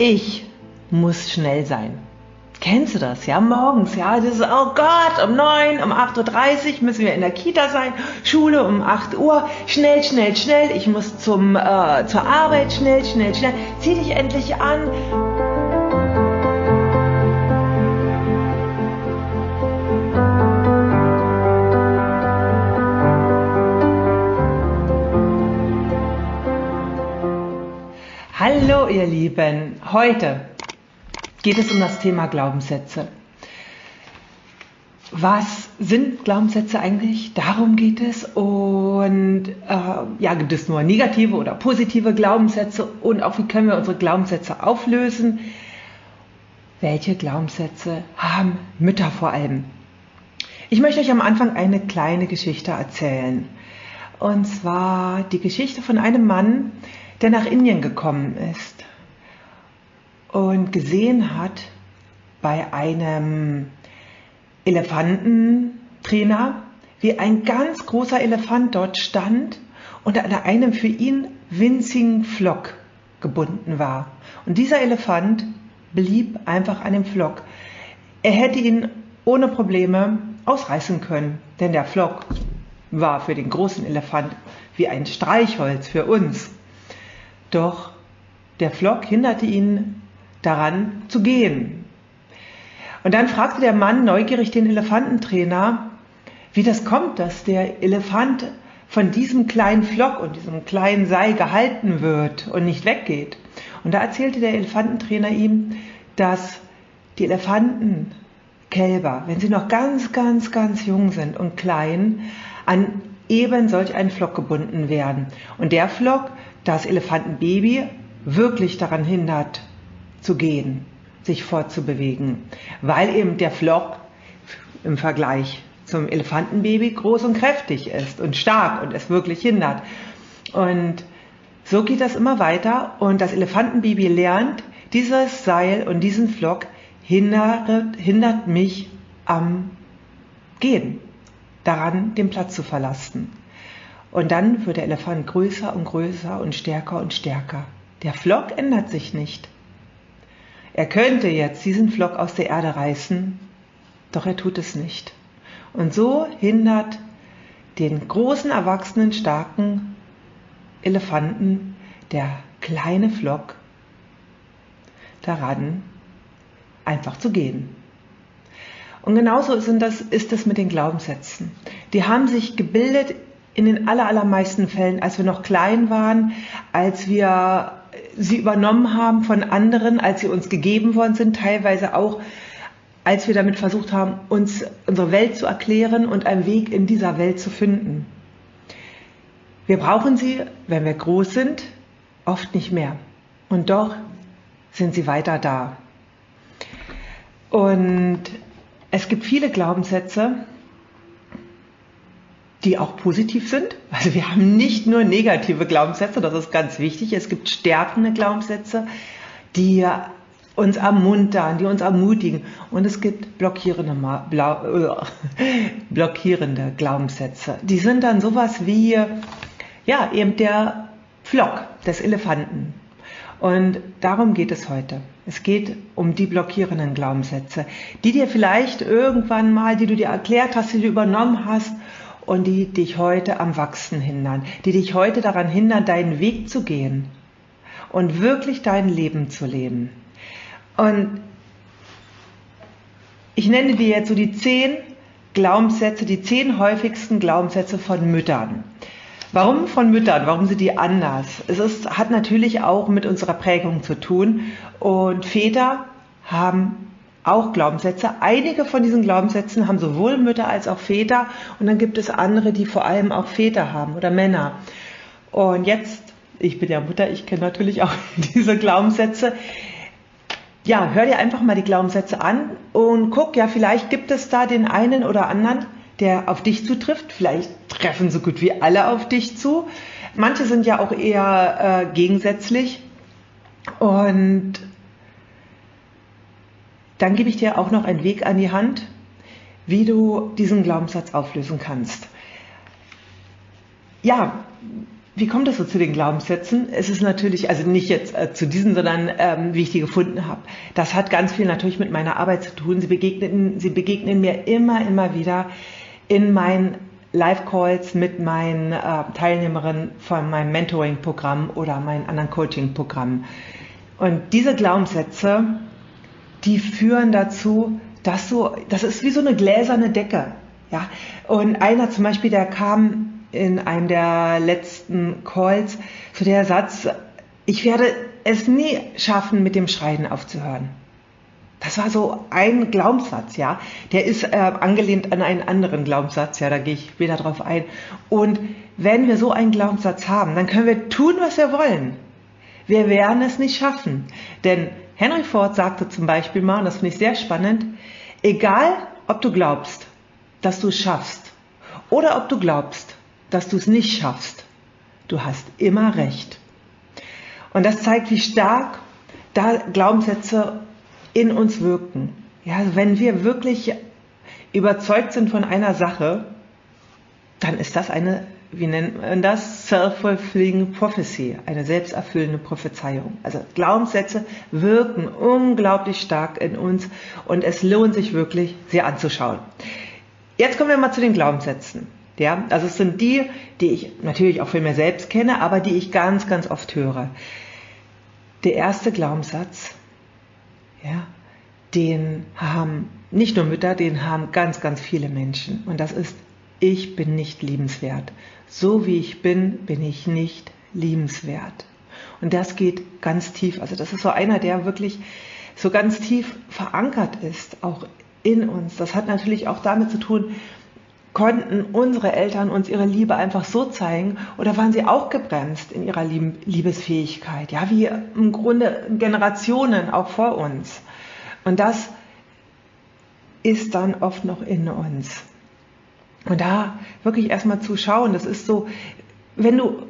Ich muss schnell sein. Kennst du das? Ja, morgens, ja, das ist, oh Gott, um 9, um 8.30 Uhr müssen wir in der Kita sein, Schule um 8 Uhr, schnell, schnell, schnell, ich muss zum, äh, zur Arbeit, schnell, schnell, schnell, zieh dich endlich an. Ihr Lieben, heute geht es um das Thema Glaubenssätze. Was sind Glaubenssätze eigentlich? Darum geht es. Und äh, ja, gibt es nur negative oder positive Glaubenssätze? Und auch wie können wir unsere Glaubenssätze auflösen? Welche Glaubenssätze haben Mütter vor allem? Ich möchte euch am Anfang eine kleine Geschichte erzählen. Und zwar die Geschichte von einem Mann, der nach Indien gekommen ist und gesehen hat bei einem Elefantentrainer, wie ein ganz großer Elefant dort stand und an einem für ihn winzigen Flock gebunden war. Und dieser Elefant blieb einfach an dem Flock. Er hätte ihn ohne Probleme ausreißen können, denn der Flock war für den großen Elefant wie ein Streichholz für uns. Doch der Flock hinderte ihn daran zu gehen. Und dann fragte der Mann neugierig den Elefantentrainer, wie das kommt, dass der Elefant von diesem kleinen Flock und diesem kleinen Seil gehalten wird und nicht weggeht. Und da erzählte der Elefantentrainer ihm, dass die Elefantenkälber, wenn sie noch ganz, ganz, ganz jung sind und klein, an eben solch einen Flock gebunden werden. Und der Flock das Elefantenbaby wirklich daran hindert, zu gehen, sich fortzubewegen, weil eben der Flock im Vergleich zum Elefantenbaby groß und kräftig ist und stark und es wirklich hindert. Und so geht das immer weiter und das Elefantenbaby lernt, dieses Seil und diesen Flock hindert, hindert mich am Gehen, daran den Platz zu verlassen. Und dann wird der Elefant größer und größer und stärker und stärker. Der Flock ändert sich nicht. Er könnte jetzt diesen Flock aus der Erde reißen, doch er tut es nicht. Und so hindert den großen, erwachsenen, starken Elefanten der kleine Flock daran, einfach zu gehen. Und genauso ist es mit den Glaubenssätzen. Die haben sich gebildet in den allermeisten Fällen, als wir noch klein waren, als wir sie übernommen haben von anderen, als sie uns gegeben worden sind, teilweise auch, als wir damit versucht haben, uns unsere Welt zu erklären und einen Weg in dieser Welt zu finden. Wir brauchen sie, wenn wir groß sind, oft nicht mehr. Und doch sind sie weiter da. Und es gibt viele Glaubenssätze, die auch positiv sind. Also wir haben nicht nur negative Glaubenssätze, das ist ganz wichtig. Es gibt stärkende Glaubenssätze, die uns ermuntern, die uns ermutigen. Und es gibt blockierende, blockierende Glaubenssätze. Die sind dann sowas wie, ja, eben der Flock des Elefanten. Und darum geht es heute. Es geht um die blockierenden Glaubenssätze, die dir vielleicht irgendwann mal, die du dir erklärt hast, die du übernommen hast und die dich heute am Wachsen hindern, die dich heute daran hindern, deinen Weg zu gehen und wirklich dein Leben zu leben. Und ich nenne dir jetzt so die zehn Glaubenssätze, die zehn häufigsten Glaubenssätze von Müttern. Warum von Müttern? Warum sind die anders? Es ist, hat natürlich auch mit unserer Prägung zu tun. Und Väter haben auch Glaubenssätze. Einige von diesen Glaubenssätzen haben sowohl Mütter als auch Väter und dann gibt es andere, die vor allem auch Väter haben oder Männer. Und jetzt, ich bin ja Mutter, ich kenne natürlich auch diese Glaubenssätze. Ja, hör dir einfach mal die Glaubenssätze an und guck, ja, vielleicht gibt es da den einen oder anderen, der auf dich zutrifft. Vielleicht treffen so gut wie alle auf dich zu. Manche sind ja auch eher äh, gegensätzlich. Und dann gebe ich dir auch noch einen Weg an die Hand, wie du diesen Glaubenssatz auflösen kannst. Ja, wie kommt es so zu den Glaubenssätzen? Es ist natürlich, also nicht jetzt äh, zu diesen, sondern ähm, wie ich die gefunden habe. Das hat ganz viel natürlich mit meiner Arbeit zu tun. Sie begegnen, sie begegnen mir immer, immer wieder in meinen Live-Calls mit meinen äh, Teilnehmerinnen von meinem Mentoring-Programm oder meinen anderen Coaching-Programmen. Und diese Glaubenssätze, die führen dazu, dass so, das ist wie so eine gläserne Decke. Ja, und einer zum Beispiel, der kam in einem der letzten Calls zu der Satz, ich werde es nie schaffen, mit dem Schreien aufzuhören. Das war so ein Glaubenssatz, ja. Der ist äh, angelehnt an einen anderen Glaubenssatz, ja, da gehe ich wieder drauf ein. Und wenn wir so einen Glaubenssatz haben, dann können wir tun, was wir wollen. Wir werden es nicht schaffen. Denn Henry Ford sagte zum Beispiel mal, und das finde ich sehr spannend, egal ob du glaubst, dass du es schaffst, oder ob du glaubst, dass du es nicht schaffst. Du hast immer recht. Und das zeigt, wie stark da Glaubenssätze in uns wirken. Ja, also wenn wir wirklich überzeugt sind von einer Sache, dann ist das eine, wie nennt man das? Self-fulfilling prophecy, eine selbsterfüllende Prophezeiung. Also Glaubenssätze wirken unglaublich stark in uns und es lohnt sich wirklich, sie anzuschauen. Jetzt kommen wir mal zu den Glaubenssätzen. Ja, also es sind die, die ich natürlich auch für mir selbst kenne, aber die ich ganz, ganz oft höre. Der erste Glaubenssatz, ja, den haben nicht nur Mütter, den haben ganz, ganz viele Menschen. Und das ist, ich bin nicht liebenswert. So wie ich bin, bin ich nicht liebenswert. Und das geht ganz tief. Also das ist so einer, der wirklich so ganz tief verankert ist, auch in uns. Das hat natürlich auch damit zu tun, konnten unsere Eltern uns ihre Liebe einfach so zeigen oder waren sie auch gebremst in ihrer Liebesfähigkeit? Ja, wie im Grunde Generationen auch vor uns. Und das ist dann oft noch in uns. Und da wirklich erstmal zu schauen, das ist so, wenn du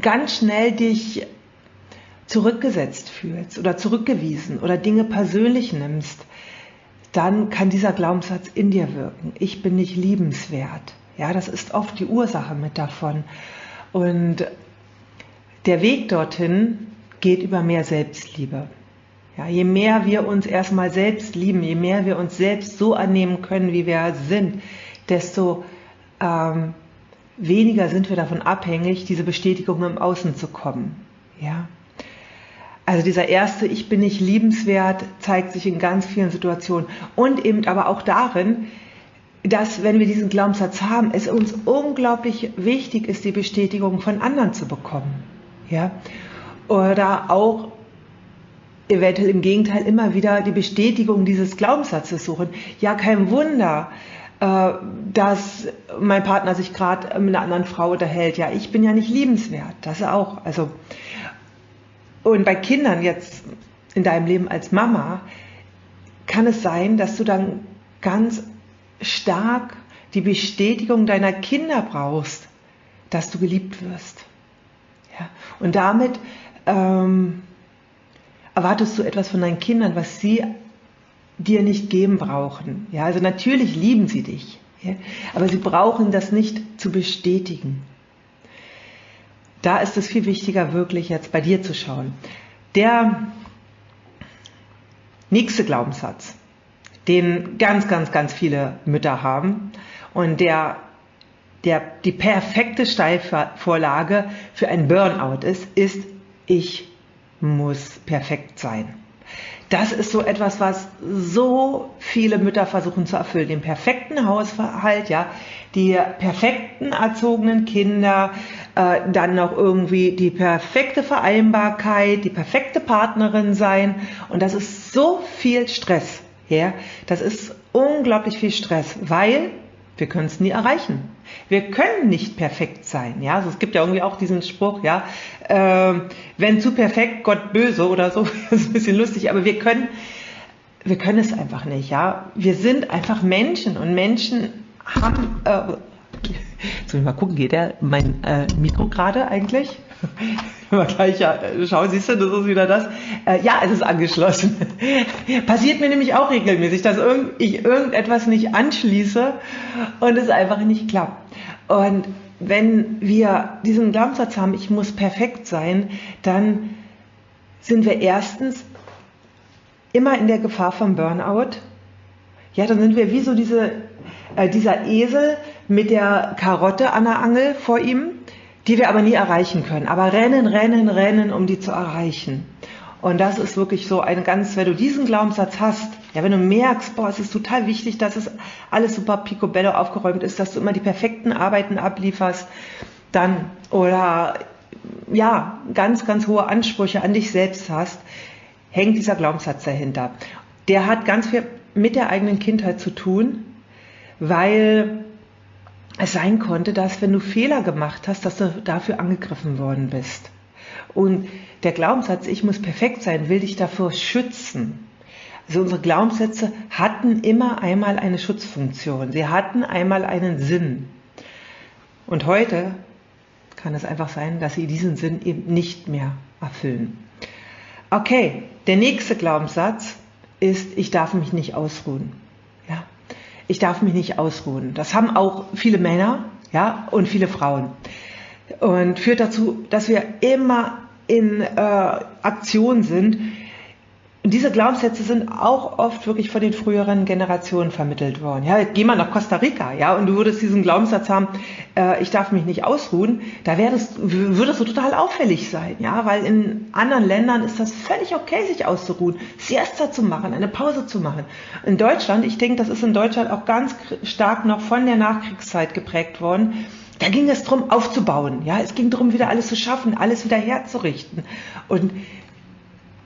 ganz schnell dich zurückgesetzt fühlst oder zurückgewiesen oder Dinge persönlich nimmst, dann kann dieser Glaubenssatz in dir wirken. Ich bin nicht liebenswert. Ja, das ist oft die Ursache mit davon. Und der Weg dorthin geht über mehr Selbstliebe. Ja, je mehr wir uns erstmal selbst lieben, je mehr wir uns selbst so annehmen können, wie wir sind, desto ähm, weniger sind wir davon abhängig, diese Bestätigung im Außen zu kommen. Ja, also dieser erste Ich bin nicht liebenswert zeigt sich in ganz vielen Situationen und eben aber auch darin, dass wenn wir diesen Glaubenssatz haben, es uns unglaublich wichtig ist, die Bestätigung von anderen zu bekommen. Ja? Oder auch eventuell im Gegenteil immer wieder die Bestätigung dieses Glaubenssatzes suchen. Ja, kein Wunder, äh, dass mein Partner sich gerade mit einer anderen Frau unterhält. Ja, ich bin ja nicht liebenswert. Das auch. Also und bei Kindern jetzt in deinem Leben als Mama kann es sein, dass du dann ganz stark die Bestätigung deiner Kinder brauchst, dass du geliebt wirst. Ja? Und damit ähm, erwartest du etwas von deinen Kindern, was sie dir nicht geben brauchen. Ja? Also natürlich lieben sie dich, ja? aber sie brauchen das nicht zu bestätigen da ist es viel wichtiger, wirklich jetzt bei dir zu schauen. Der nächste Glaubenssatz, den ganz, ganz, ganz viele Mütter haben und der, der die perfekte Steilvorlage für ein Burnout ist, ist, ich muss perfekt sein. Das ist so etwas, was so viele Mütter versuchen zu erfüllen. Den perfekten Haushalt, ja, die perfekten erzogenen Kinder, äh, dann noch irgendwie die perfekte Vereinbarkeit, die perfekte Partnerin sein. Und das ist so viel Stress. Ja, das ist unglaublich viel Stress, weil wir können es nie erreichen. Wir können nicht perfekt sein. Ja, also es gibt ja irgendwie auch diesen Spruch, ja, äh, wenn zu perfekt, Gott böse oder so. das ist ein bisschen lustig, aber wir können, wir können es einfach nicht. Ja, wir sind einfach Menschen und Menschen haben. Äh, Jetzt muss ich mal gucken, geht der mein äh, Mikro gerade eigentlich? mal gleich ja, schau, siehst du, das ist wieder das. Äh, ja, es ist angeschlossen. Passiert mir nämlich auch regelmäßig, dass irgend, ich irgendetwas nicht anschließe und es einfach nicht klappt. Und wenn wir diesen Glaubenssatz haben, ich muss perfekt sein, dann sind wir erstens immer in der Gefahr vom Burnout. Ja, dann sind wir wie so diese, äh, dieser Esel mit der Karotte an der Angel vor ihm, die wir aber nie erreichen können. Aber rennen, rennen, rennen, um die zu erreichen. Und das ist wirklich so ein ganz, wenn du diesen Glaubenssatz hast, ja, wenn du merkst, boah, es ist total wichtig, dass es alles super picobello aufgeräumt ist, dass du immer die perfekten Arbeiten ablieferst, dann, oder, ja, ganz, ganz hohe Ansprüche an dich selbst hast, hängt dieser Glaubenssatz dahinter. Der hat ganz viel mit der eigenen Kindheit zu tun, weil es sein konnte, dass wenn du Fehler gemacht hast, dass du dafür angegriffen worden bist. Und der Glaubenssatz, ich muss perfekt sein, will dich davor schützen. Also unsere Glaubenssätze hatten immer einmal eine Schutzfunktion. Sie hatten einmal einen Sinn. Und heute kann es einfach sein, dass sie diesen Sinn eben nicht mehr erfüllen. Okay, der nächste Glaubenssatz ist, ich darf mich nicht ausruhen. Ich darf mich nicht ausruhen. Das haben auch viele Männer, ja, und viele Frauen. Und führt dazu, dass wir immer in äh, Aktion sind, und diese Glaubenssätze sind auch oft wirklich von den früheren Generationen vermittelt worden. Ja, geh mal nach Costa Rica, ja, und du würdest diesen Glaubenssatz haben, äh, ich darf mich nicht ausruhen, da wärst, würdest du total auffällig sein, ja, weil in anderen Ländern ist das völlig okay, sich auszuruhen, Siesta zu machen, eine Pause zu machen. In Deutschland, ich denke, das ist in Deutschland auch ganz stark noch von der Nachkriegszeit geprägt worden, da ging es darum, aufzubauen. Ja, es ging darum, wieder alles zu schaffen, alles wieder herzurichten. Und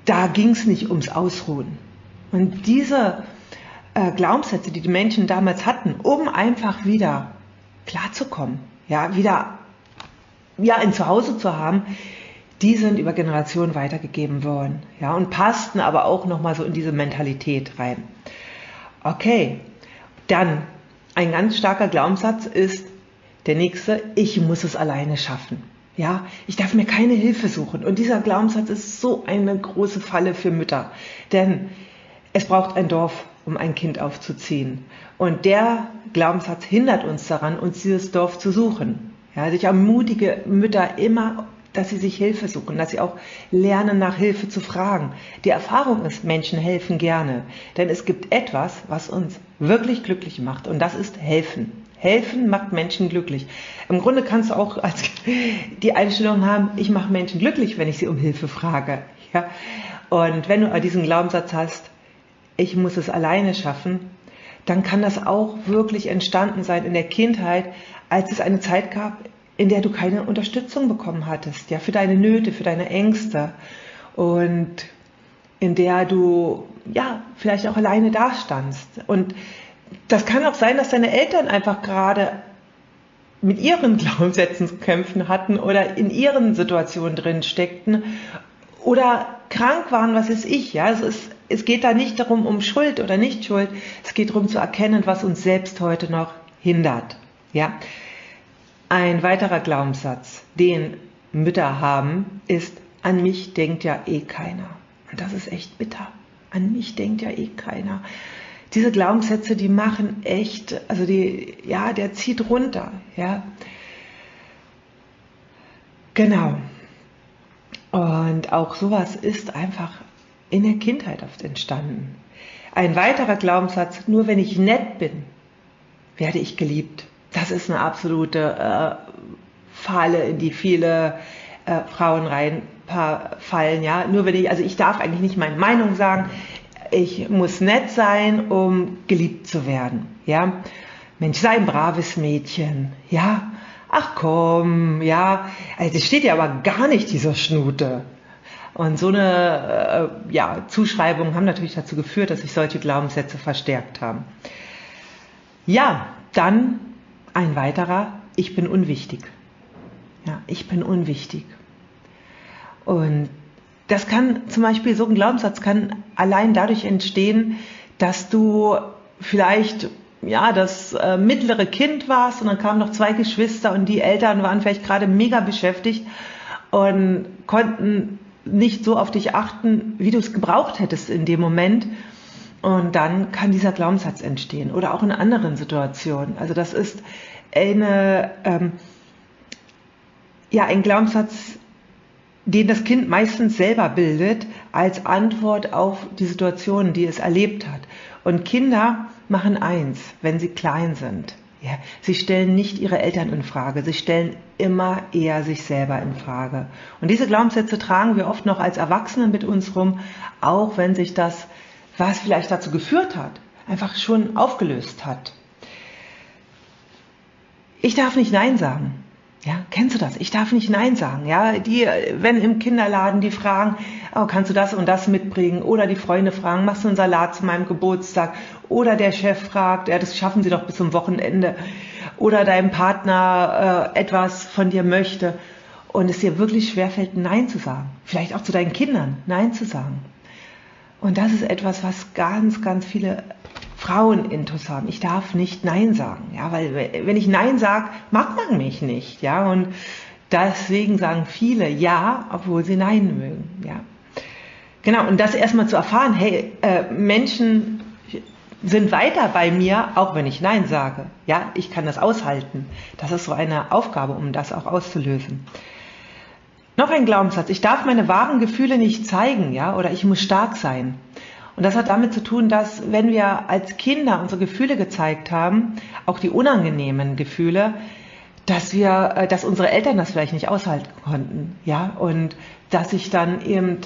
da ging es nicht ums Ausruhen. Und diese äh, Glaubenssätze, die die Menschen damals hatten, um einfach wieder klarzukommen, ja, wieder ja, ein Zuhause zu haben, die sind über Generationen weitergegeben worden, ja, und passten aber auch nochmal so in diese Mentalität rein. Okay, dann ein ganz starker Glaubenssatz ist der nächste, ich muss es alleine schaffen. Ja, ich darf mir keine Hilfe suchen. Und dieser Glaubenssatz ist so eine große Falle für Mütter. Denn es braucht ein Dorf, um ein Kind aufzuziehen. Und der Glaubenssatz hindert uns daran, uns dieses Dorf zu suchen. Ja, also ich ermutige Mütter immer, dass sie sich Hilfe suchen, dass sie auch lernen, nach Hilfe zu fragen. Die Erfahrung ist, Menschen helfen gerne. Denn es gibt etwas, was uns wirklich glücklich macht. Und das ist helfen. Helfen macht Menschen glücklich. Im Grunde kannst du auch als die Einstellung haben, ich mache Menschen glücklich, wenn ich sie um Hilfe frage. Ja? Und wenn du diesen Glaubenssatz hast, ich muss es alleine schaffen, dann kann das auch wirklich entstanden sein in der Kindheit, als es eine Zeit gab, in der du keine Unterstützung bekommen hattest, ja, für deine Nöte, für deine Ängste und in der du ja vielleicht auch alleine dastandst. Und das kann auch sein, dass deine Eltern einfach gerade mit ihren Glaubenssätzen zu kämpfen hatten oder in ihren Situationen drin steckten oder krank waren, was ist ich, ja. Es, ist, es geht da nicht darum, um Schuld oder nicht Schuld. Es geht darum zu erkennen, was uns selbst heute noch hindert, ja. Ein weiterer Glaubenssatz, den Mütter haben, ist, an mich denkt ja eh keiner. Und das ist echt bitter. An mich denkt ja eh keiner diese Glaubenssätze, die machen echt, also die, ja, der zieht runter, ja. Genau. Und auch sowas ist einfach in der Kindheit oft entstanden. Ein weiterer Glaubenssatz, nur wenn ich nett bin, werde ich geliebt. Das ist eine absolute äh, Falle, in die viele äh, Frauen reinfallen. Ja, nur wenn ich, also ich darf eigentlich nicht meine Meinung sagen ich muss nett sein, um geliebt zu werden. Ja, Mensch, sei ein braves Mädchen. Ja, ach komm, ja, also das steht ja aber gar nicht dieser Schnute. Und so eine äh, ja, Zuschreibungen haben natürlich dazu geführt, dass sich solche Glaubenssätze verstärkt haben. Ja, dann ein weiterer, ich bin unwichtig. Ja, ich bin unwichtig. Und das kann zum Beispiel, so ein Glaubenssatz kann allein dadurch entstehen, dass du vielleicht ja, das äh, mittlere Kind warst und dann kamen noch zwei Geschwister und die Eltern waren vielleicht gerade mega beschäftigt und konnten nicht so auf dich achten, wie du es gebraucht hättest in dem Moment. Und dann kann dieser Glaubenssatz entstehen oder auch in anderen Situationen. Also das ist eine, ähm, ja ein Glaubenssatz, den das Kind meistens selber bildet, als Antwort auf die Situation, die es erlebt hat. Und Kinder machen eins, wenn sie klein sind. Ja, sie stellen nicht ihre Eltern in Frage, sie stellen immer eher sich selber in Frage. Und diese Glaubenssätze tragen wir oft noch als Erwachsene mit uns rum, auch wenn sich das, was vielleicht dazu geführt hat, einfach schon aufgelöst hat. Ich darf nicht Nein sagen. Ja, kennst du das? Ich darf nicht Nein sagen. Ja, die, wenn im Kinderladen die fragen, oh, kannst du das und das mitbringen? Oder die Freunde fragen, machst du einen Salat zu meinem Geburtstag? Oder der Chef fragt, ja, das schaffen sie doch bis zum Wochenende. Oder dein Partner äh, etwas von dir möchte und es dir wirklich schwerfällt, Nein zu sagen. Vielleicht auch zu deinen Kindern Nein zu sagen. Und das ist etwas, was ganz, ganz viele Frauen haben. Ich darf nicht Nein sagen, ja, weil wenn ich Nein sage, mag man mich nicht, ja, und deswegen sagen viele Ja, obwohl sie Nein mögen, ja. Genau, und das erstmal zu erfahren, hey, äh, Menschen sind weiter bei mir, auch wenn ich Nein sage. Ja, ich kann das aushalten. Das ist so eine Aufgabe, um das auch auszulösen. Noch ein Glaubenssatz. Ich darf meine wahren Gefühle nicht zeigen, ja, oder ich muss stark sein. Und das hat damit zu tun, dass wenn wir als Kinder unsere Gefühle gezeigt haben, auch die unangenehmen Gefühle, dass wir, äh, dass unsere Eltern das vielleicht nicht aushalten konnten, ja, und dass sich dann eben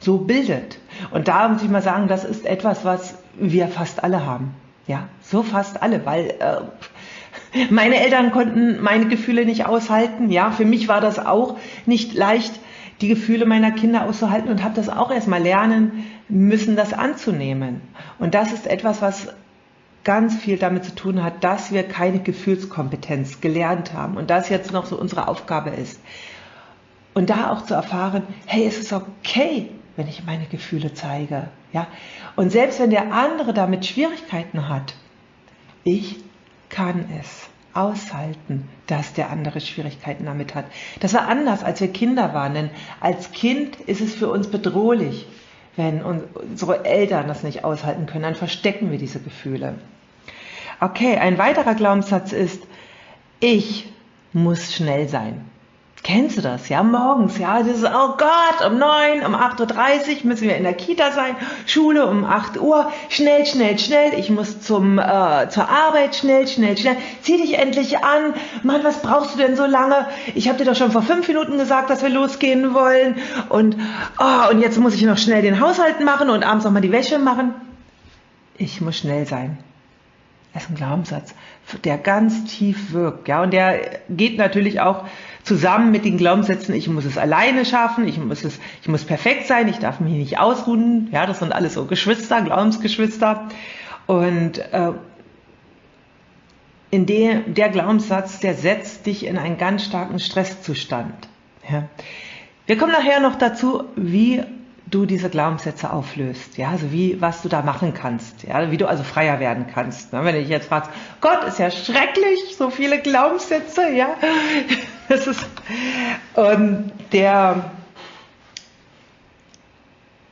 so bildet. Und da muss ich mal sagen, das ist etwas, was wir fast alle haben, ja, so fast alle, weil äh, meine Eltern konnten meine Gefühle nicht aushalten, ja, für mich war das auch nicht leicht, die Gefühle meiner Kinder auszuhalten und habe das auch erstmal lernen müssen, das anzunehmen. Und das ist etwas, was ganz viel damit zu tun hat, dass wir keine Gefühlskompetenz gelernt haben und das jetzt noch so unsere Aufgabe ist. Und da auch zu erfahren, hey, es ist okay, wenn ich meine Gefühle zeige. Ja? Und selbst wenn der andere damit Schwierigkeiten hat, ich kann es aushalten, dass der andere Schwierigkeiten damit hat. Das war anders, als wir Kinder waren, denn als Kind ist es für uns bedrohlich, wenn unsere Eltern das nicht aushalten können, dann verstecken wir diese Gefühle. Okay, ein weiterer Glaubenssatz ist, ich muss schnell sein. Kennst du das? Ja, morgens, ja, das ist, oh Gott, um neun, um 8.30 Uhr müssen wir in der Kita sein, Schule um 8 Uhr, schnell, schnell, schnell, ich muss zum, äh, zur Arbeit, schnell, schnell, schnell, zieh dich endlich an, Mann, was brauchst du denn so lange? Ich habe dir doch schon vor fünf Minuten gesagt, dass wir losgehen wollen und, oh, und jetzt muss ich noch schnell den Haushalt machen und abends noch mal die Wäsche machen. Ich muss schnell sein. Das ist ein Glaubenssatz, der ganz tief wirkt, ja, und der geht natürlich auch zusammen mit den Glaubenssätzen, ich muss es alleine schaffen, ich muss es, ich muss perfekt sein, ich darf mich nicht ausruhen. Ja, das sind alles so Geschwister, Glaubensgeschwister. Und äh, in der, der Glaubenssatz, der setzt dich in einen ganz starken Stresszustand. Ja. Wir kommen nachher noch dazu, wie du diese Glaubenssätze auflöst, ja, also wie, was du da machen kannst, ja, wie du also freier werden kannst. Ne? Wenn du dich jetzt fragst, Gott, ist ja schrecklich, so viele Glaubenssätze, ja, das ist, und der,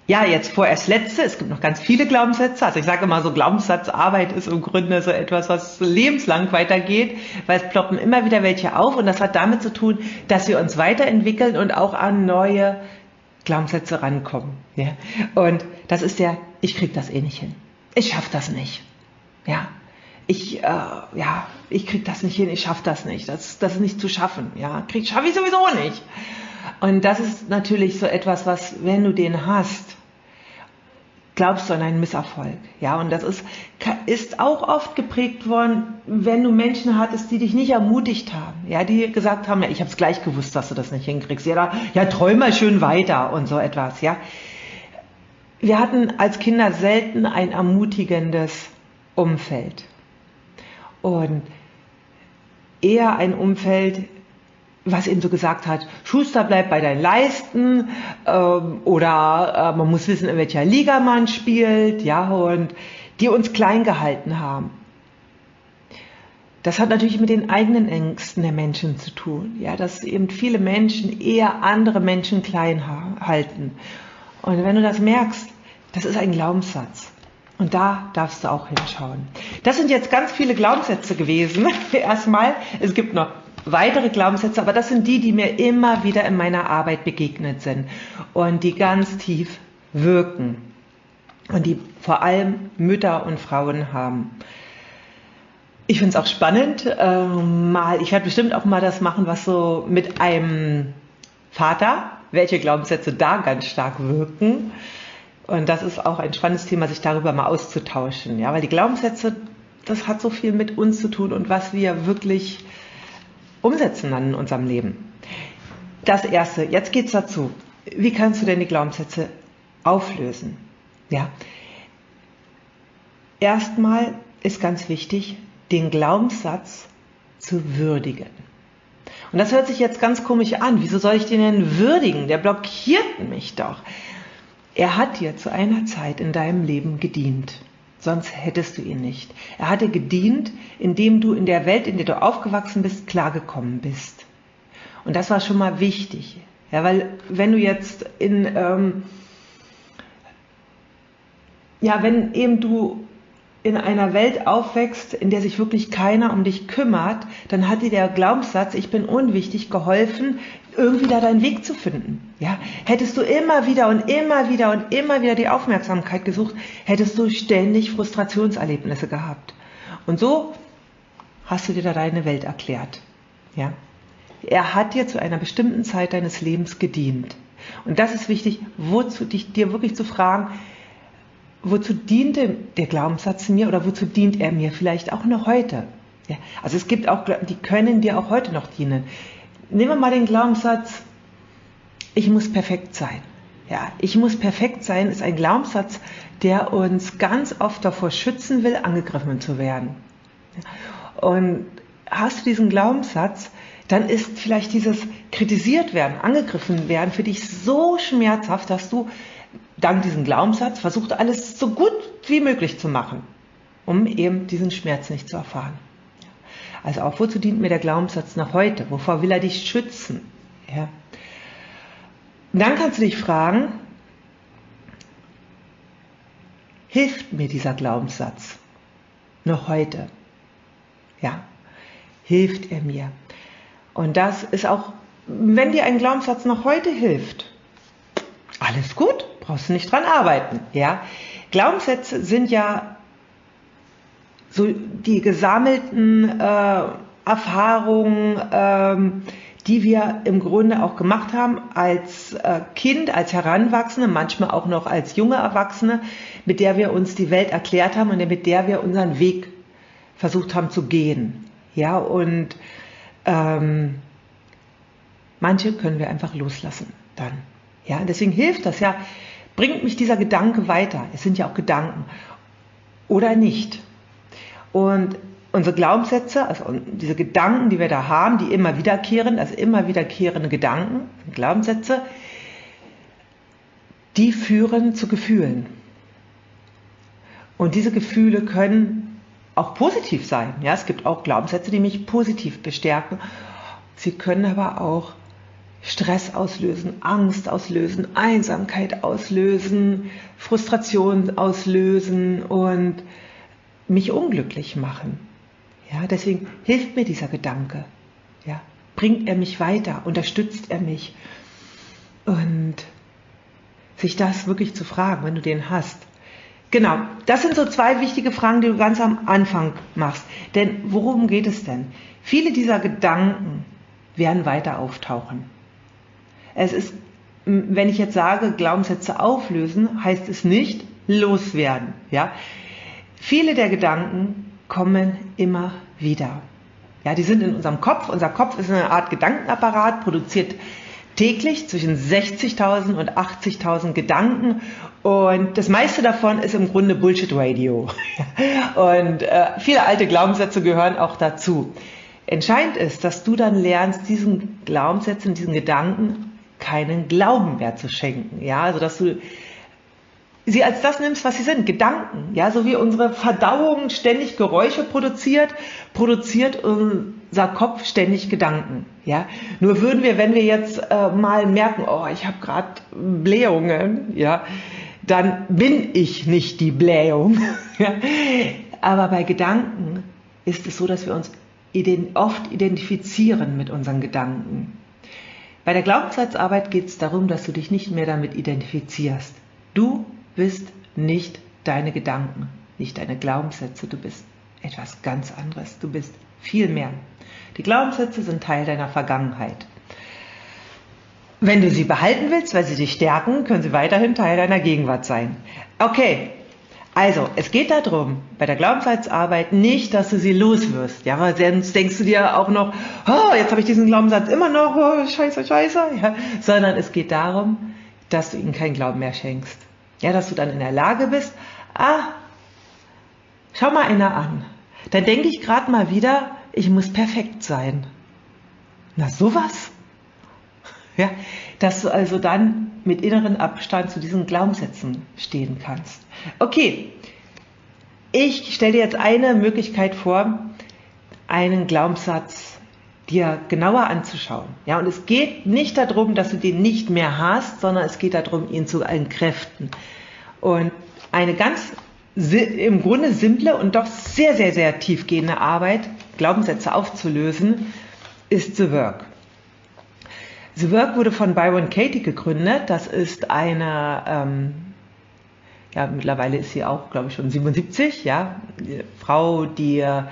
ja, jetzt vorerst letzte, es gibt noch ganz viele Glaubenssätze, also ich sage immer so, Glaubenssatzarbeit ist im Grunde so etwas, was lebenslang weitergeht, weil es ploppen immer wieder welche auf und das hat damit zu tun, dass wir uns weiterentwickeln und auch an neue Glaubenssätze rankommen. Ja? Und das ist der, ich krieg das eh nicht hin. Ich schaff das nicht. Ja, ich, äh, ja, ich krieg das nicht hin, ich schaff das nicht. Das, das ist nicht zu schaffen. Ja, krieg, schaffe ich sowieso nicht. Und das ist natürlich so etwas, was, wenn du den hast, glaubst du an einen Misserfolg. Ja, und das ist, ist auch oft geprägt worden, wenn du Menschen hattest, die dich nicht ermutigt haben. Ja, die gesagt haben, ja, ich habe es gleich gewusst, dass du das nicht hinkriegst. Ja, ja, träum mal schön weiter und so etwas. Ja, wir hatten als Kinder selten ein ermutigendes Umfeld und eher ein Umfeld, was eben so gesagt hat, Schuster bleibt bei deinen Leisten ähm, oder äh, man muss wissen, in welcher Liga man spielt, ja, und die uns klein gehalten haben. Das hat natürlich mit den eigenen Ängsten der Menschen zu tun, ja, dass eben viele Menschen eher andere Menschen klein halten. Und wenn du das merkst, das ist ein Glaubenssatz. Und da darfst du auch hinschauen. Das sind jetzt ganz viele Glaubenssätze gewesen. Erstmal, es gibt noch weitere Glaubenssätze, aber das sind die, die mir immer wieder in meiner Arbeit begegnet sind und die ganz tief wirken und die vor allem Mütter und Frauen haben. Ich finde es auch spannend, äh, mal, ich werde bestimmt auch mal das machen, was so mit einem Vater, welche Glaubenssätze da ganz stark wirken. Und das ist auch ein spannendes Thema, sich darüber mal auszutauschen. Ja, weil die Glaubenssätze, das hat so viel mit uns zu tun und was wir wirklich umsetzen dann in unserem Leben. Das erste, jetzt geht's dazu. Wie kannst du denn die Glaubenssätze auflösen? Ja. Erstmal ist ganz wichtig, den Glaubenssatz zu würdigen. Und das hört sich jetzt ganz komisch an. Wieso soll ich den denn würdigen? Der blockiert mich doch. Er hat dir zu einer Zeit in deinem Leben gedient. Sonst hättest du ihn nicht. Er hat dir gedient, indem du in der Welt, in der du aufgewachsen bist, klargekommen bist. Und das war schon mal wichtig. Ja, weil wenn du jetzt in, ähm, ja, wenn eben du in einer Welt aufwächst, in der sich wirklich keiner um dich kümmert, dann hat dir der Glaubenssatz, ich bin unwichtig, geholfen, irgendwie da deinen Weg zu finden. Ja, hättest du immer wieder und immer wieder und immer wieder die Aufmerksamkeit gesucht, hättest du ständig Frustrationserlebnisse gehabt. Und so hast du dir da deine Welt erklärt. Ja, er hat dir zu einer bestimmten Zeit deines Lebens gedient. Und das ist wichtig, wozu dich, dir wirklich zu fragen, wozu diente der Glaubenssatz mir oder wozu dient er mir vielleicht auch noch heute? Ja, also es gibt auch, die können dir auch heute noch dienen. Nehmen wir mal den Glaubenssatz, ich muss perfekt sein. Ja, ich muss perfekt sein ist ein Glaubenssatz, der uns ganz oft davor schützen will, angegriffen zu werden. Und hast du diesen Glaubenssatz, dann ist vielleicht dieses kritisiert werden, angegriffen werden für dich so schmerzhaft, dass du dank diesem Glaubenssatz versucht, alles so gut wie möglich zu machen, um eben diesen Schmerz nicht zu erfahren. Also auch wozu dient mir der Glaubenssatz nach heute? Wovor will er dich schützen? Ja. Dann kannst du dich fragen, hilft mir dieser Glaubenssatz noch heute? Ja, hilft er mir? Und das ist auch, wenn dir ein Glaubenssatz noch heute hilft, alles gut, brauchst du nicht dran arbeiten. Ja? Glaubenssätze sind ja so die gesammelten äh, Erfahrungen, ähm, die wir im Grunde auch gemacht haben als äh, Kind, als Heranwachsende, manchmal auch noch als junge Erwachsene, mit der wir uns die Welt erklärt haben und mit der wir unseren Weg versucht haben zu gehen. Ja, und ähm, manche können wir einfach loslassen dann. Ja, deswegen hilft das ja, bringt mich dieser Gedanke weiter. Es sind ja auch Gedanken. Oder nicht. Und unsere Glaubenssätze, also diese Gedanken, die wir da haben, die immer wiederkehren, also immer wiederkehrende Gedanken, Glaubenssätze, die führen zu Gefühlen. Und diese Gefühle können auch positiv sein. Ja, es gibt auch Glaubenssätze, die mich positiv bestärken. Sie können aber auch Stress auslösen, Angst auslösen, Einsamkeit auslösen, Frustration auslösen und mich unglücklich machen. Ja, deswegen hilft mir dieser Gedanke. Ja, bringt er mich weiter, unterstützt er mich. Und sich das wirklich zu fragen, wenn du den hast. Genau, das sind so zwei wichtige Fragen, die du ganz am Anfang machst. Denn worum geht es denn? Viele dieser Gedanken werden weiter auftauchen. Es ist, wenn ich jetzt sage, Glaubenssätze auflösen, heißt es nicht loswerden. Ja? Viele der Gedanken kommen immer wieder. Ja, die sind in unserem Kopf. Unser Kopf ist eine Art Gedankenapparat, produziert täglich zwischen 60.000 und 80.000 Gedanken und das meiste davon ist im Grunde Bullshit Radio. und äh, viele alte Glaubenssätze gehören auch dazu. Entscheidend ist, dass du dann lernst, diesen Glaubenssätzen, diesen Gedanken keinen Glauben mehr zu schenken. Ja, also dass du sie als das nimmst, was sie sind, Gedanken. Ja, so wie unsere Verdauung ständig Geräusche produziert, produziert unser Kopf ständig Gedanken. Ja, nur würden wir, wenn wir jetzt äh, mal merken, oh, ich habe gerade Blähungen, ja, dann bin ich nicht die Blähung. Aber bei Gedanken ist es so, dass wir uns oft identifizieren mit unseren Gedanken. Bei der Glaubenssatzarbeit geht es darum, dass du dich nicht mehr damit identifizierst. Du bist nicht deine Gedanken, nicht deine Glaubenssätze, du bist etwas ganz anderes, du bist viel mehr. Die Glaubenssätze sind Teil deiner Vergangenheit. Wenn du sie behalten willst, weil sie dich stärken, können sie weiterhin Teil deiner Gegenwart sein. Okay, also es geht darum, bei der Glaubenssatzarbeit nicht, dass du sie loswirst. Ja, weil sonst denkst du dir auch noch, oh, jetzt habe ich diesen Glaubenssatz immer noch, oh, scheiße, scheiße. Ja, sondern es geht darum, dass du ihnen keinen Glauben mehr schenkst. Ja, dass du dann in der Lage bist, ah, schau mal einer an. Dann denke ich gerade mal wieder, ich muss perfekt sein. Na sowas? Ja, dass du also dann mit inneren Abstand zu diesen Glaubenssätzen stehen kannst. Okay, ich stelle dir jetzt eine Möglichkeit vor, einen Glaubenssatz dir genauer anzuschauen. Ja, und es geht nicht darum, dass du den nicht mehr hast, sondern es geht darum, ihn zu entkräften. Und eine ganz im Grunde simple und doch sehr, sehr, sehr tiefgehende Arbeit, Glaubenssätze aufzulösen, ist The Work. The Work wurde von Byron Katie gegründet. Das ist eine, ähm, ja, mittlerweile ist sie auch, glaube ich, schon 77, ja, Frau, die äh,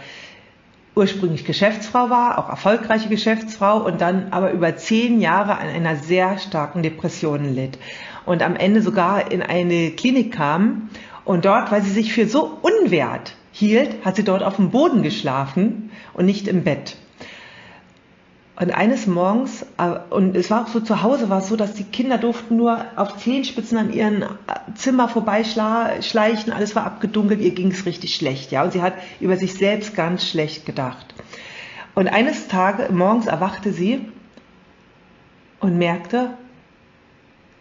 ursprünglich Geschäftsfrau war, auch erfolgreiche Geschäftsfrau und dann aber über zehn Jahre an einer sehr starken Depression litt und am Ende sogar in eine Klinik kam und dort, weil sie sich für so unwert hielt, hat sie dort auf dem Boden geschlafen und nicht im Bett. Und eines Morgens, äh, und es war auch so zu Hause, war es so, dass die Kinder durften nur auf Zehenspitzen an ihren äh, Zimmer vorbeischleichen, alles war abgedunkelt, ihr ging es richtig schlecht, ja. Und sie hat über sich selbst ganz schlecht gedacht. Und eines Tages, morgens erwachte sie und merkte,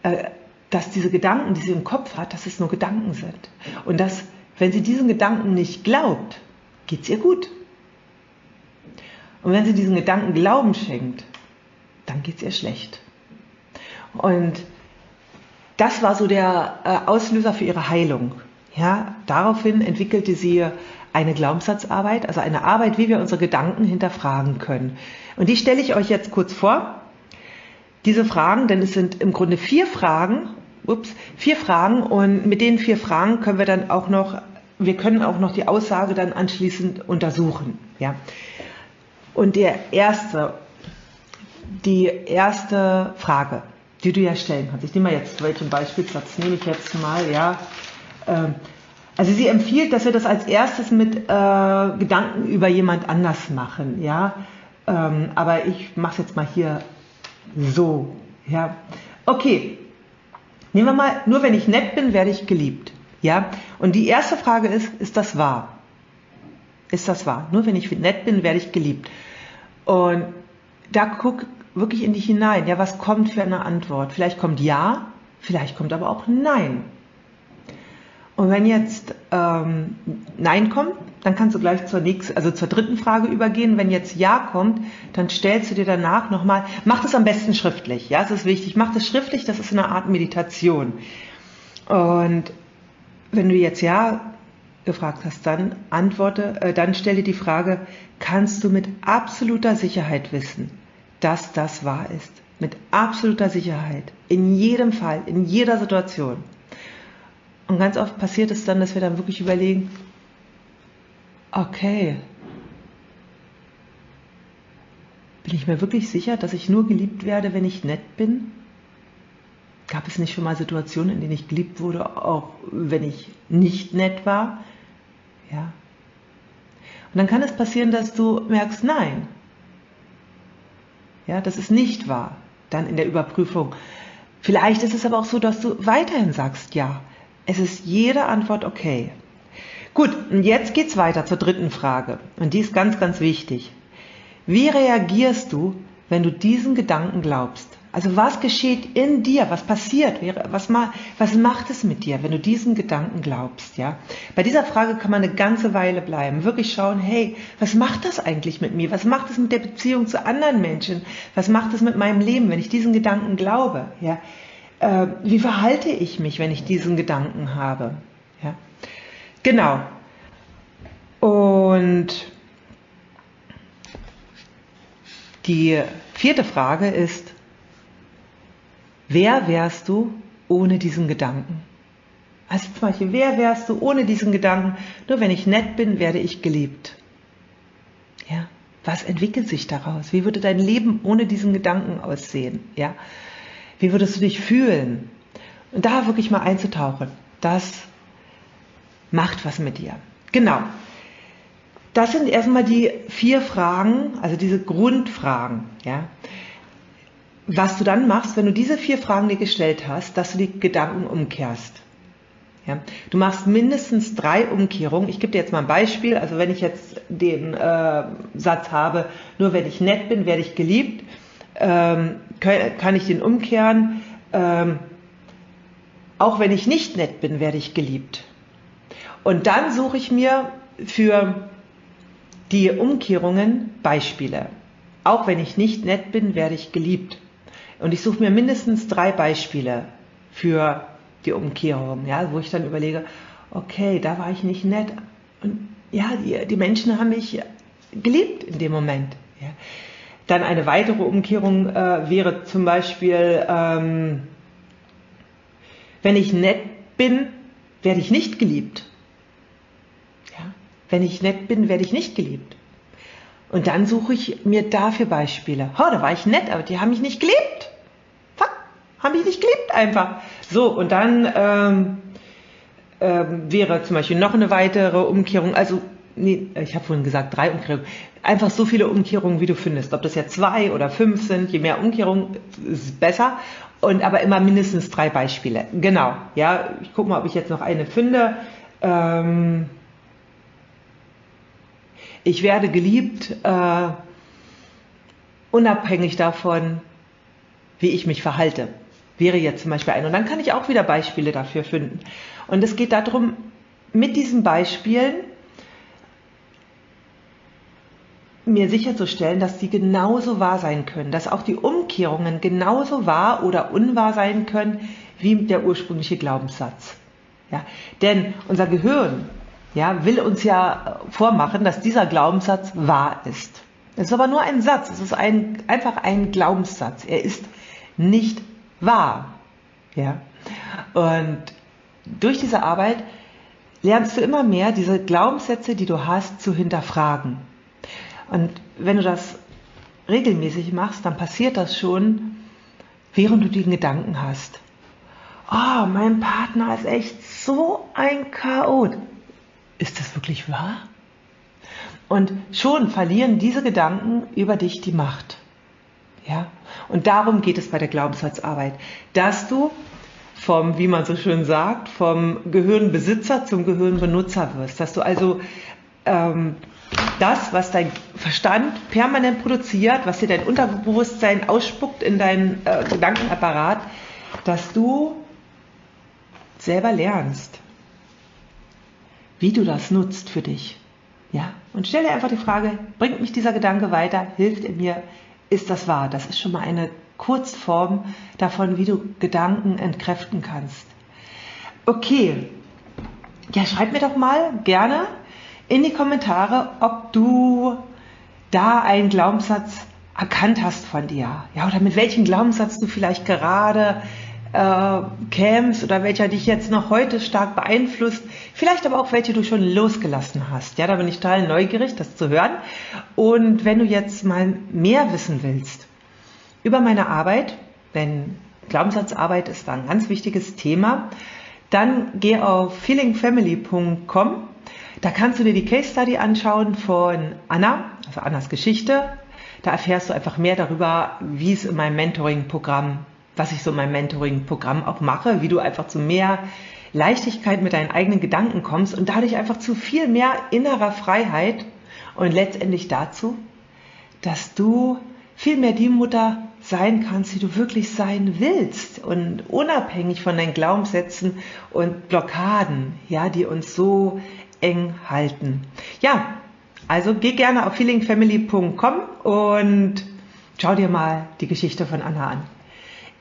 äh, dass diese Gedanken, die sie im Kopf hat, dass es nur Gedanken sind. Und dass, wenn sie diesen Gedanken nicht glaubt, geht es ihr gut. Und wenn sie diesen Gedanken Glauben schenkt, dann geht es ihr schlecht. Und das war so der äh, Auslöser für ihre Heilung. Ja, daraufhin entwickelte sie eine Glaubenssatzarbeit, also eine Arbeit, wie wir unsere Gedanken hinterfragen können. Und die stelle ich euch jetzt kurz vor. Diese Fragen, denn es sind im Grunde vier Fragen, ups, vier Fragen und mit den vier Fragen können wir dann auch noch, wir können auch noch die Aussage dann anschließend untersuchen. Ja. Und der erste, die erste Frage, die du ja stellen kannst, ich nehme mal jetzt, welchen Beispielsatz nehme ich jetzt mal, ja. Ähm, also sie empfiehlt, dass wir das als erstes mit äh, Gedanken über jemand anders machen, ja. Ähm, aber ich mache es jetzt mal hier so, ja. Okay, nehmen wir mal, nur wenn ich nett bin, werde ich geliebt, ja. Und die erste Frage ist, ist das wahr? Ist das wahr? Nur wenn ich nett bin, werde ich geliebt. Und da guck wirklich in dich hinein. Ja, was kommt für eine Antwort? Vielleicht kommt Ja, vielleicht kommt aber auch Nein. Und wenn jetzt ähm, Nein kommt, dann kannst du gleich zur nächsten, also zur dritten Frage übergehen. Wenn jetzt Ja kommt, dann stellst du dir danach nochmal, mach das am besten schriftlich. Ja, es ist wichtig. Mach das schriftlich, das ist eine Art Meditation. Und wenn du jetzt Ja gefragt hast, dann antworte, äh, dann stelle die Frage, kannst du mit absoluter Sicherheit wissen, dass das wahr ist? Mit absoluter Sicherheit. In jedem Fall, in jeder Situation. Und ganz oft passiert es dann, dass wir dann wirklich überlegen, okay, bin ich mir wirklich sicher, dass ich nur geliebt werde, wenn ich nett bin? Gab es nicht schon mal Situationen, in denen ich geliebt wurde, auch wenn ich nicht nett war? Ja. Und dann kann es passieren, dass du merkst, nein. Ja, das ist nicht wahr. Dann in der Überprüfung. Vielleicht ist es aber auch so, dass du weiterhin sagst, ja. Es ist jede Antwort okay. Gut, und jetzt geht's weiter zur dritten Frage. Und die ist ganz, ganz wichtig. Wie reagierst du, wenn du diesen Gedanken glaubst? Also was geschieht in dir? Was passiert? Was, was macht es mit dir, wenn du diesen Gedanken glaubst? Ja, bei dieser Frage kann man eine ganze Weile bleiben, wirklich schauen: Hey, was macht das eigentlich mit mir? Was macht es mit der Beziehung zu anderen Menschen? Was macht es mit meinem Leben, wenn ich diesen Gedanken glaube? Ja, äh, wie verhalte ich mich, wenn ich diesen Gedanken habe? Ja, genau. Und Die vierte Frage ist, wer wärst du ohne diesen Gedanken? Also zum Beispiel, wer wärst du ohne diesen Gedanken? Nur wenn ich nett bin, werde ich geliebt. Ja, was entwickelt sich daraus? Wie würde dein Leben ohne diesen Gedanken aussehen? Ja, wie würdest du dich fühlen? Und da wirklich mal einzutauchen, das macht was mit dir. Genau. Das sind erstmal die vier Fragen, also diese Grundfragen, ja. Was du dann machst, wenn du diese vier Fragen dir gestellt hast, dass du die Gedanken umkehrst. Ja, du machst mindestens drei Umkehrungen. Ich gebe dir jetzt mal ein Beispiel. Also wenn ich jetzt den äh, Satz habe, nur wenn ich nett bin, werde ich geliebt, ähm, kann, kann, ich den umkehren. Ähm, auch wenn ich nicht nett bin, werde ich geliebt. Und dann suche ich mir für die Umkehrungen Beispiele. Auch wenn ich nicht nett bin, werde ich geliebt. Und ich suche mir mindestens drei Beispiele für die Umkehrung, ja, wo ich dann überlege, okay, da war ich nicht nett. Und ja, die, die Menschen haben mich geliebt in dem Moment. Ja. Dann eine weitere Umkehrung äh, wäre zum Beispiel, ähm, wenn ich nett bin, werde ich nicht geliebt. Ja. Wenn ich nett bin, werde ich nicht geliebt. Und dann suche ich mir dafür Beispiele. Oh, da war ich nett, aber die haben mich nicht geliebt. Fuck, haben mich nicht geliebt einfach. So, und dann ähm, ähm, wäre zum Beispiel noch eine weitere Umkehrung, also nee, ich habe vorhin gesagt drei Umkehrungen, einfach so viele Umkehrungen, wie du findest. Ob das ja zwei oder fünf sind, je mehr Umkehrungen, ist besser. Und aber immer mindestens drei Beispiele. Genau. Ja, ich gucke mal, ob ich jetzt noch eine finde. Ähm, ich werde geliebt, äh, unabhängig davon, wie ich mich verhalte wäre jetzt zum Beispiel ein. Und dann kann ich auch wieder Beispiele dafür finden. Und es geht darum, mit diesen Beispielen mir sicherzustellen, dass die genauso wahr sein können, dass auch die Umkehrungen genauso wahr oder unwahr sein können wie der ursprüngliche Glaubenssatz. Ja, denn unser Gehirn ja, will uns ja vormachen, dass dieser Glaubenssatz wahr ist. Es ist aber nur ein Satz, es ist ein, einfach ein Glaubenssatz. Er ist nicht wahr. Ja? Und durch diese Arbeit lernst du immer mehr, diese Glaubenssätze, die du hast, zu hinterfragen. Und wenn du das regelmäßig machst, dann passiert das schon, während du den Gedanken hast. Oh, mein Partner ist echt so ein Chaot. Ist das wirklich wahr? Und schon verlieren diese Gedanken über dich die Macht. Ja? Und darum geht es bei der Glaubenssatzarbeit, dass du vom, wie man so schön sagt, vom Gehirnbesitzer zum Gehirnbenutzer wirst. Dass du also ähm, das, was dein Verstand permanent produziert, was dir dein Unterbewusstsein ausspuckt in deinen äh, Gedankenapparat, dass du selber lernst, wie du das nutzt für dich. Ja? Und dir einfach die Frage, bringt mich dieser Gedanke weiter? Hilft er mir? Ist das wahr. Das ist schon mal eine Kurzform davon, wie du Gedanken entkräften kannst. Okay, ja, schreib mir doch mal gerne in die Kommentare, ob du da einen Glaubenssatz erkannt hast von dir. Ja, oder mit welchem Glaubenssatz du vielleicht gerade äh, kämst oder welcher dich jetzt noch heute stark beeinflusst, vielleicht aber auch welche du schon losgelassen hast. Ja, da bin ich total neugierig, das zu hören. Und wenn du jetzt mal mehr wissen willst über meine Arbeit, denn Glaubenssatzarbeit ist da ein ganz wichtiges Thema, dann geh auf feelingfamily.com. Da kannst du dir die Case Study anschauen von Anna, also Annas Geschichte. Da erfährst du einfach mehr darüber, wie es in meinem Mentoring-Programm was ich so in meinem Mentoring-Programm auch mache, wie du einfach zu mehr Leichtigkeit mit deinen eigenen Gedanken kommst und dadurch einfach zu viel mehr innerer Freiheit und letztendlich dazu, dass du viel mehr die Mutter sein kannst, die du wirklich sein willst und unabhängig von deinen Glaubenssätzen und Blockaden, ja, die uns so eng halten. Ja, also geh gerne auf feelingfamily.com und schau dir mal die Geschichte von Anna an.